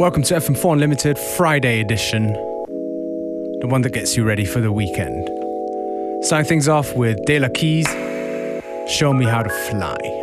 Welcome to FM4 Unlimited Friday edition, the one that gets you ready for the weekend. Starting things off with De La Keys, Show Me How to Fly.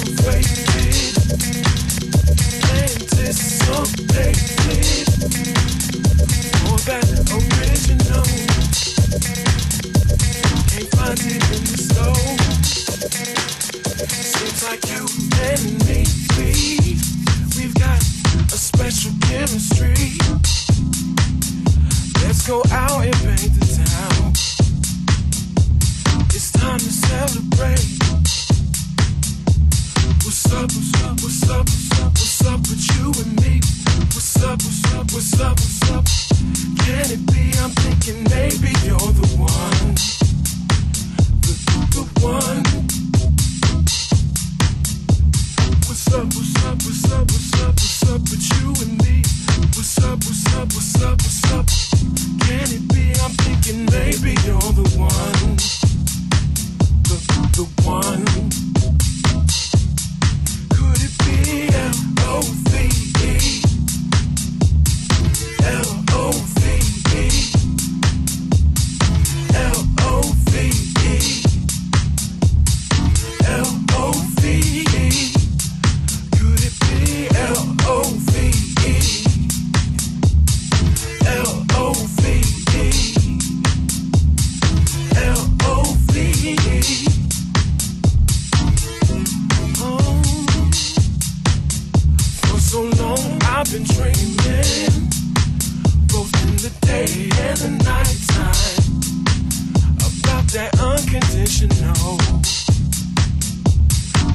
Can it. Be I'm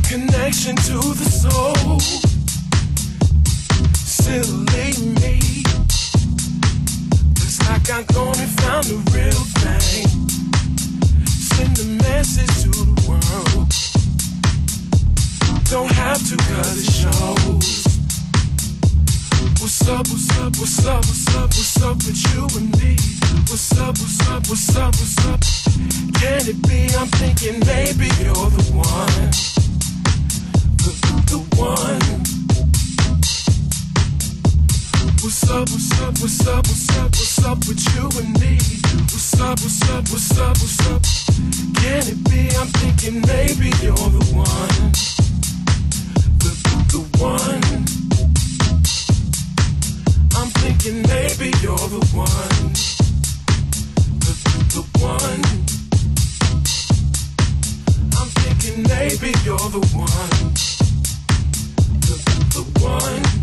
connection to the soul. Silly me. It's like I'm the real thing. Send a message to the world. Don't have to it shows. What's up, what's up, what's up, what's up, what's up with you and me? What's up, what's up, what's up, what's up? Can it be? I'm thinking maybe you're the one. The, the, the one. What's up, what's up, what's up, what's up, what's up with you and me? What's up, what's up, what's up, what's up? Can it be? I'm thinking maybe you're the one. The, the, the one. I'm thinking maybe you're the one. The, the one. Thinking maybe you're the one. The, the one.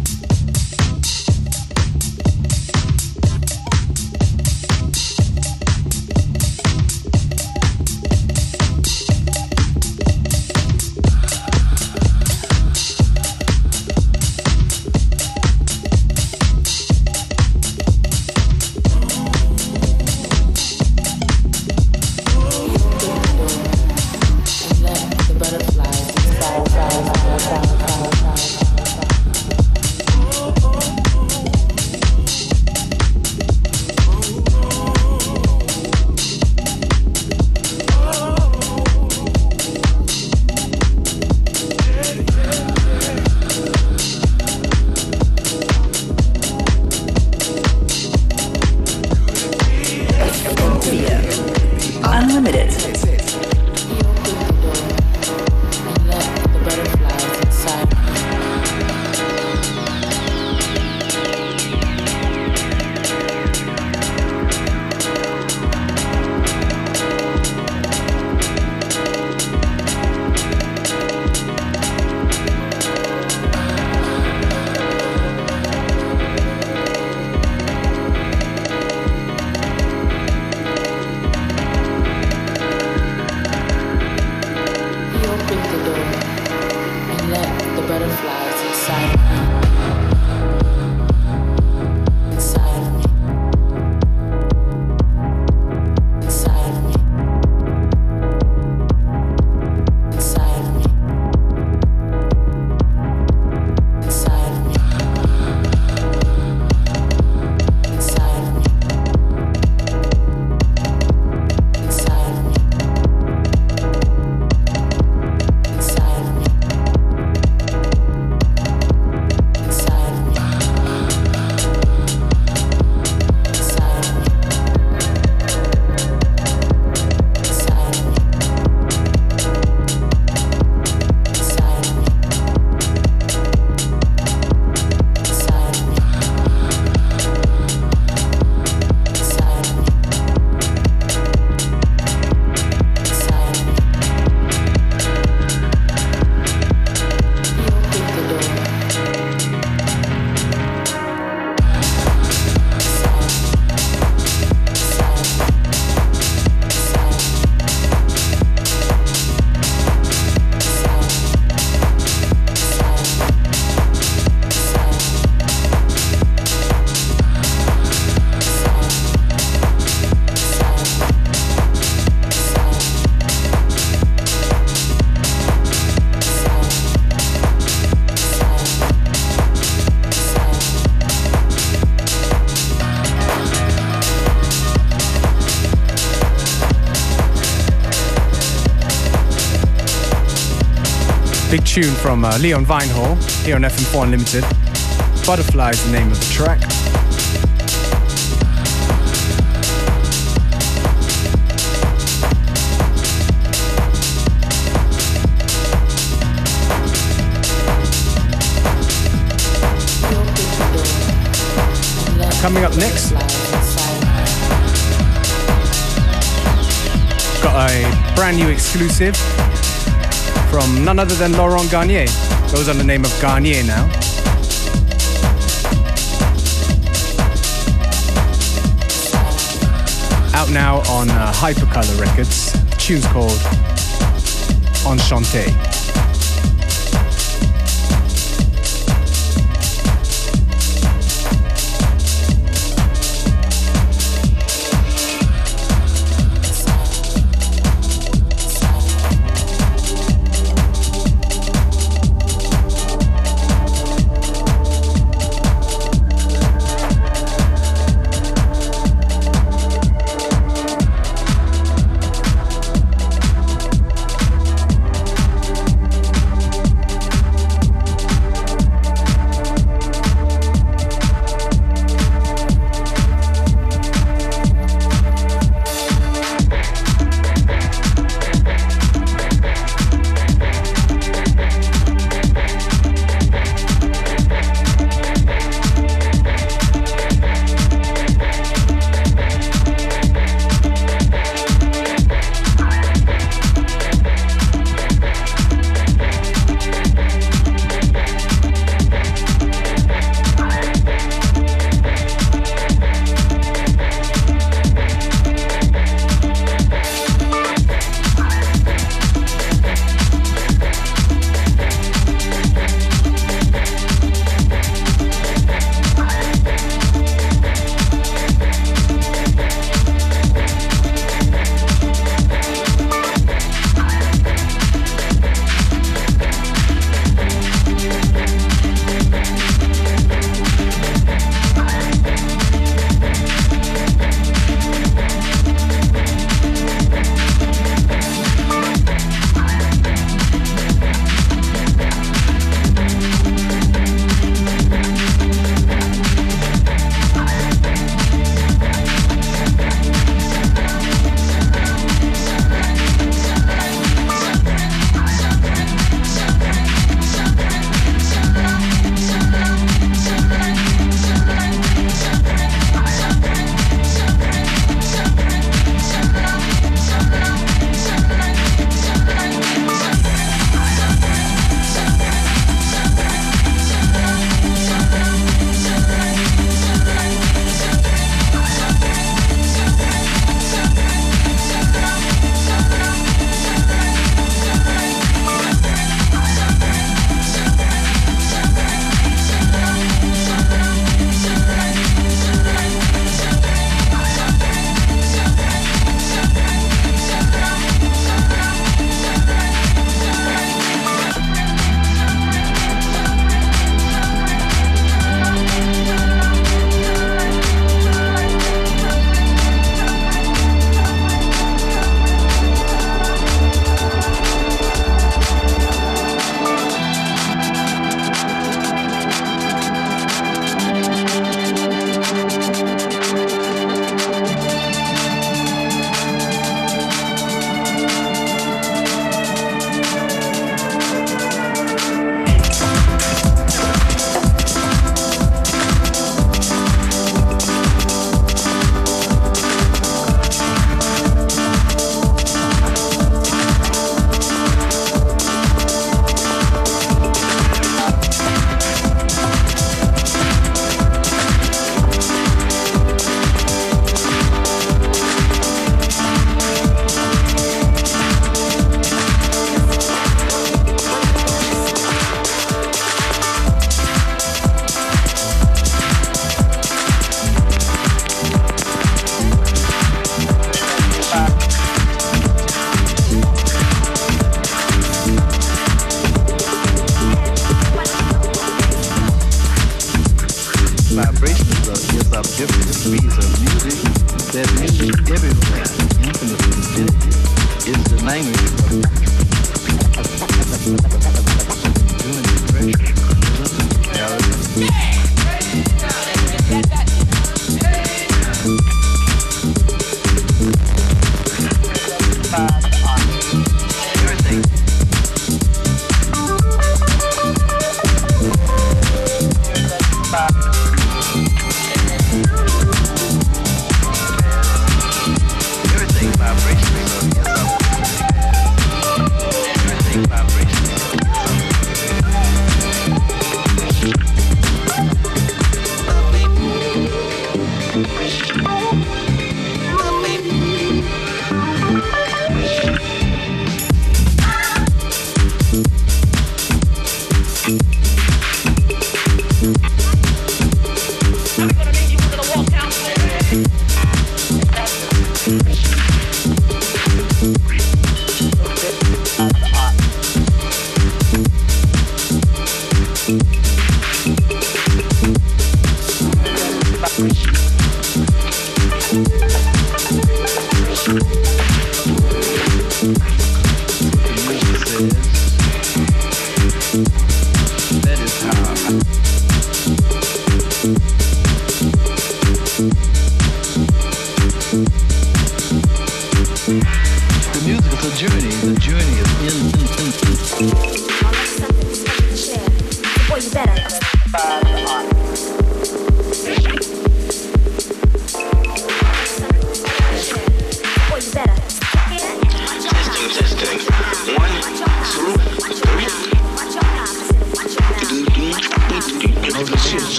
Tune from uh, Leon Vynehall here on FM4 Unlimited. Butterfly is the name of the track. Coming up next, got a brand new exclusive from none other than Laurent Garnier. Goes under the name of Garnier now. out now on uh, Hypercolour Records. Tune's called Enchanté.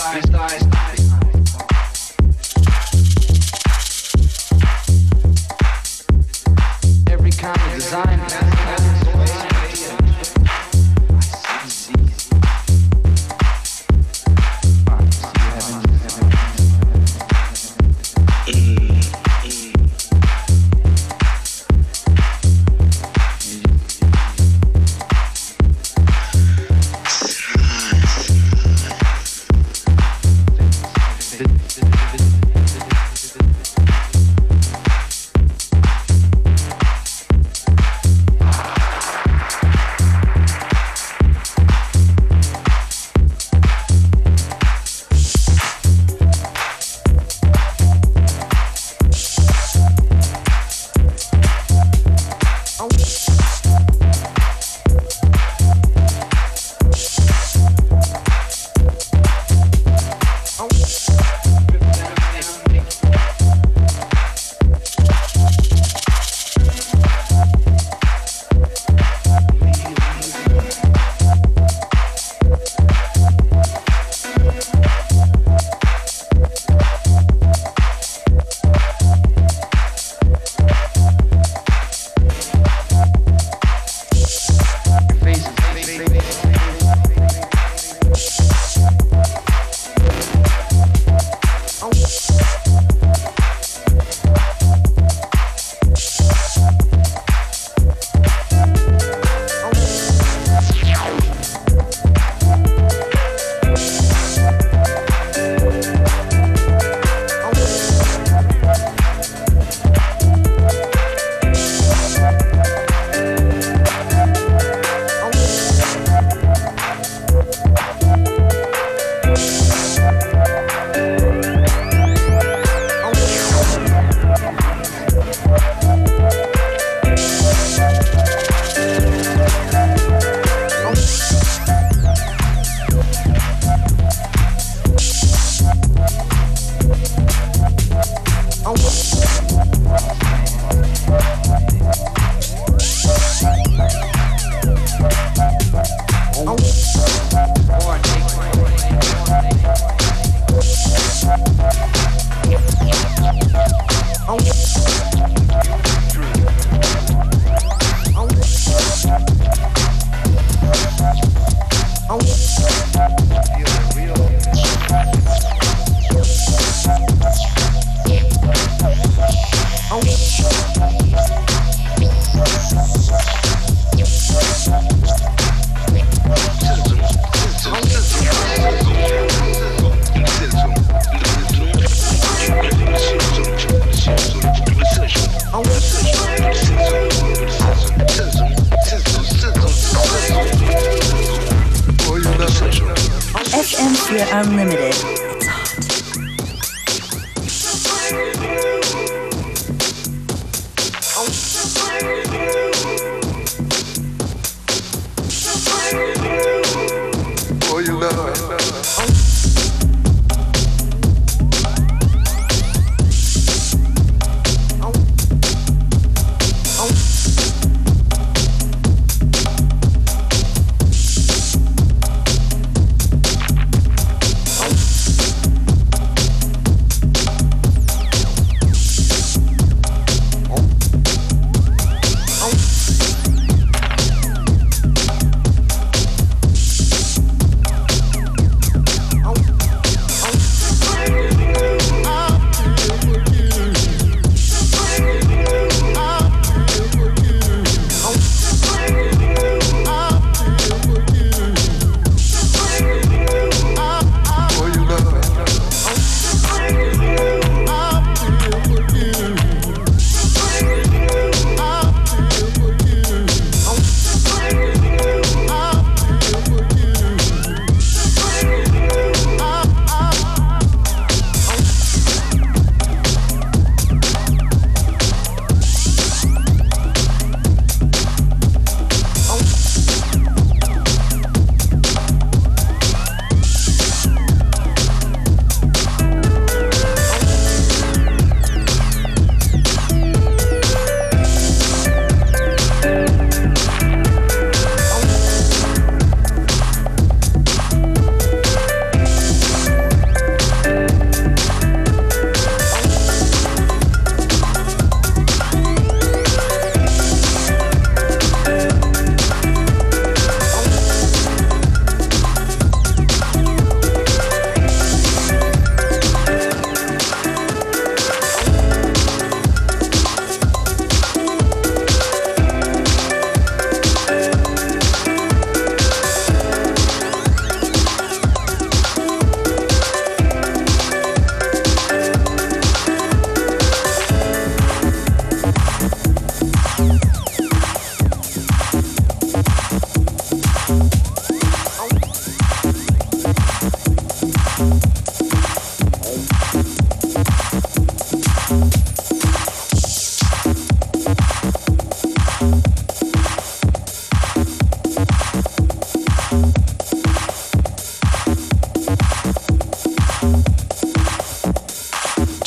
Thighs, thighs.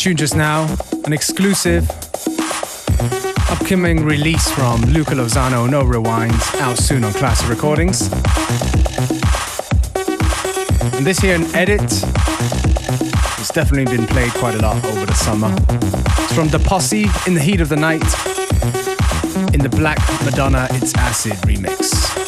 Tune just now, an exclusive upcoming release from Luca Lozano, No Rewinds, out soon on Classic Recordings. And this here, an edit, it's definitely been played quite a lot over the summer. It's from The Posse, In the Heat of the Night, in the Black Madonna It's Acid remix.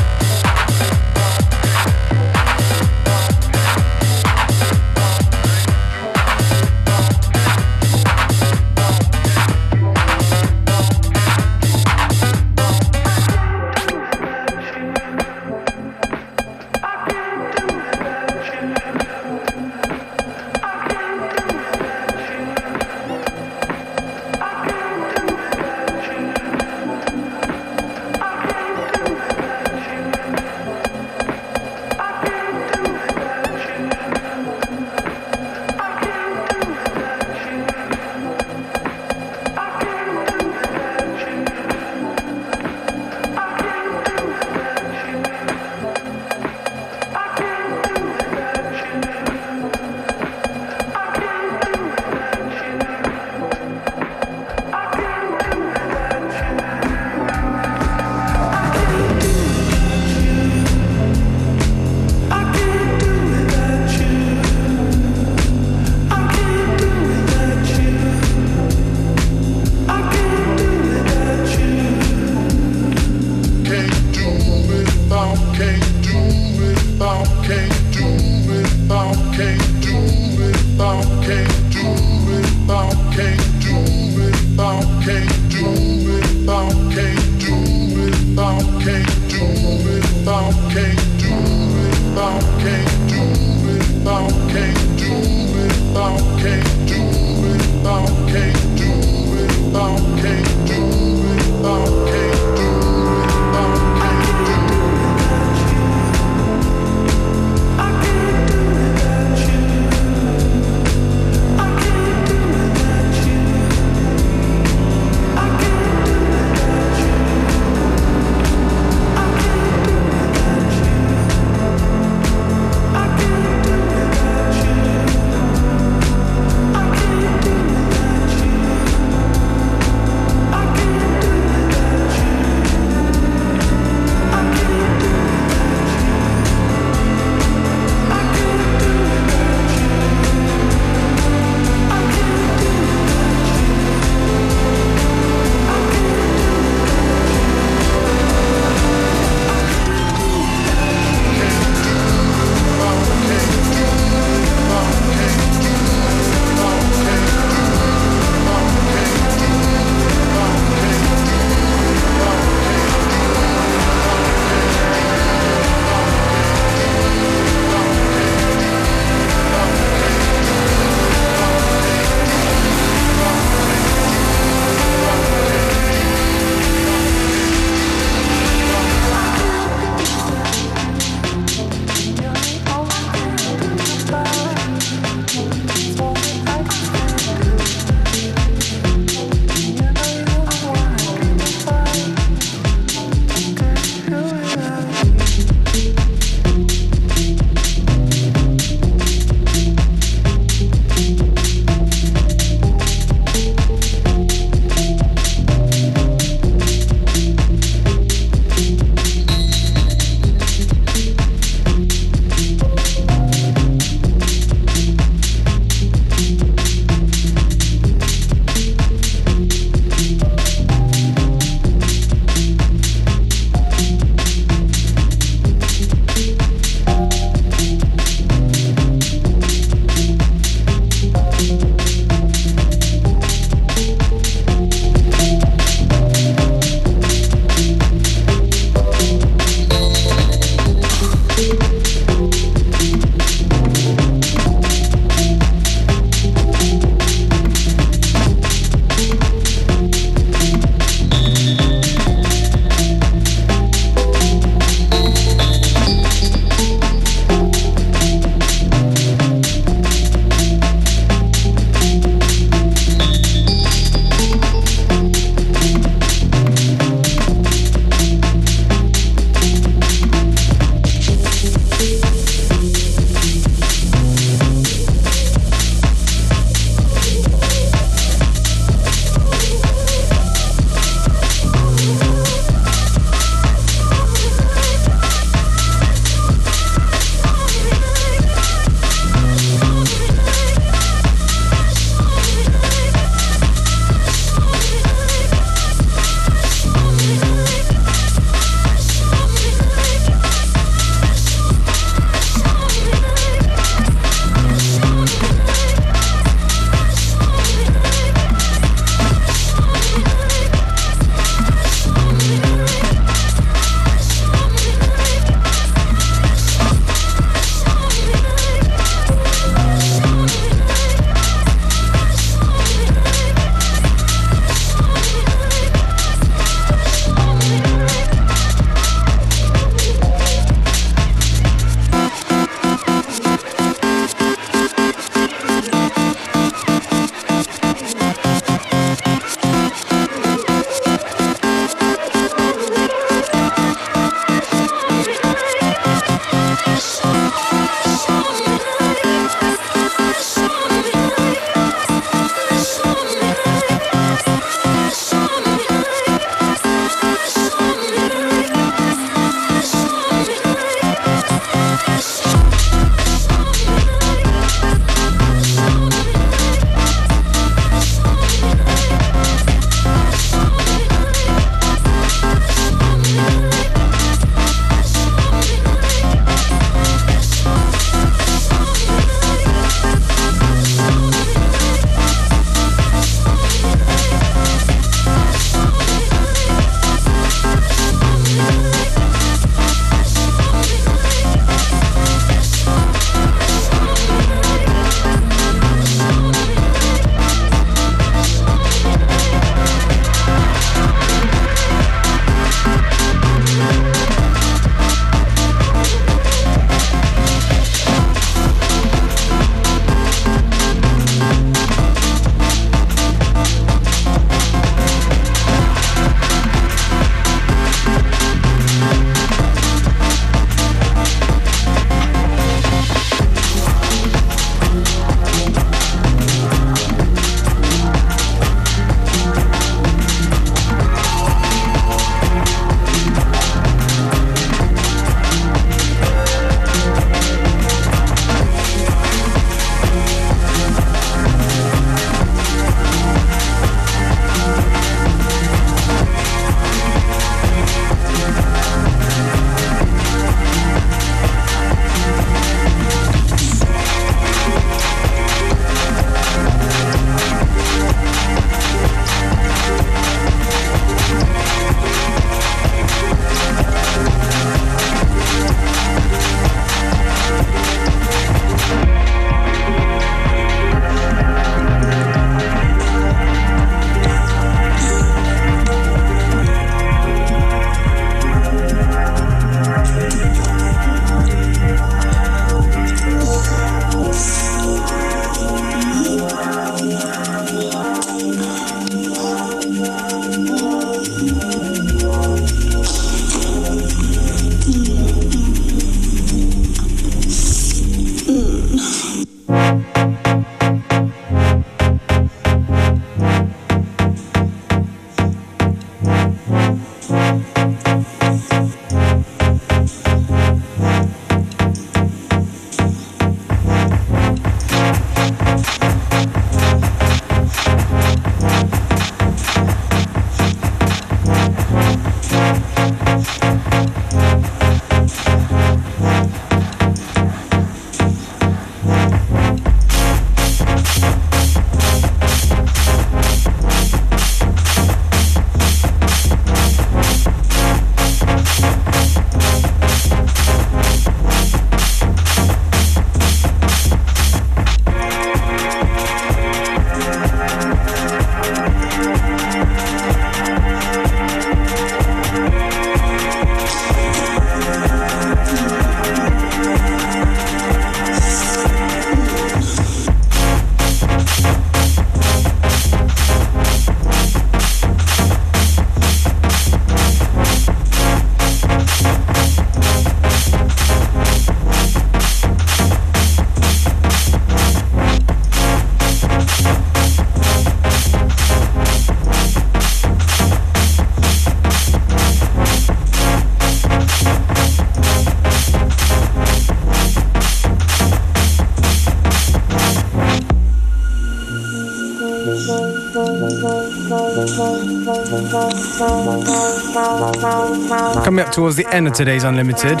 Coming up towards the end of today's Unlimited.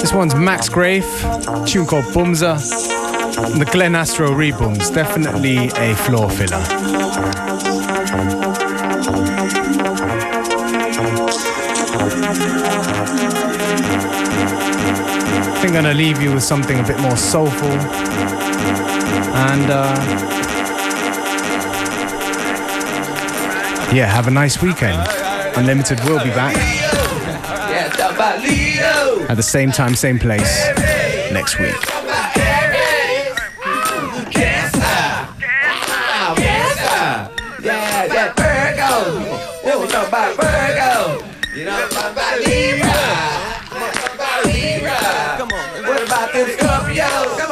This one's Max Graef, tune called Bumza, and the Glenn Astro Rebooms. Definitely a floor filler. I think I'm gonna leave you with something a bit more soulful and uh, yeah, have a nice weekend. Unlimited will be back at the same time, same place next week. Yeah, that Virgo. It about Virgo. You know about Libra. About Libra. Come on. What about them Scorpios? Come on, Dad.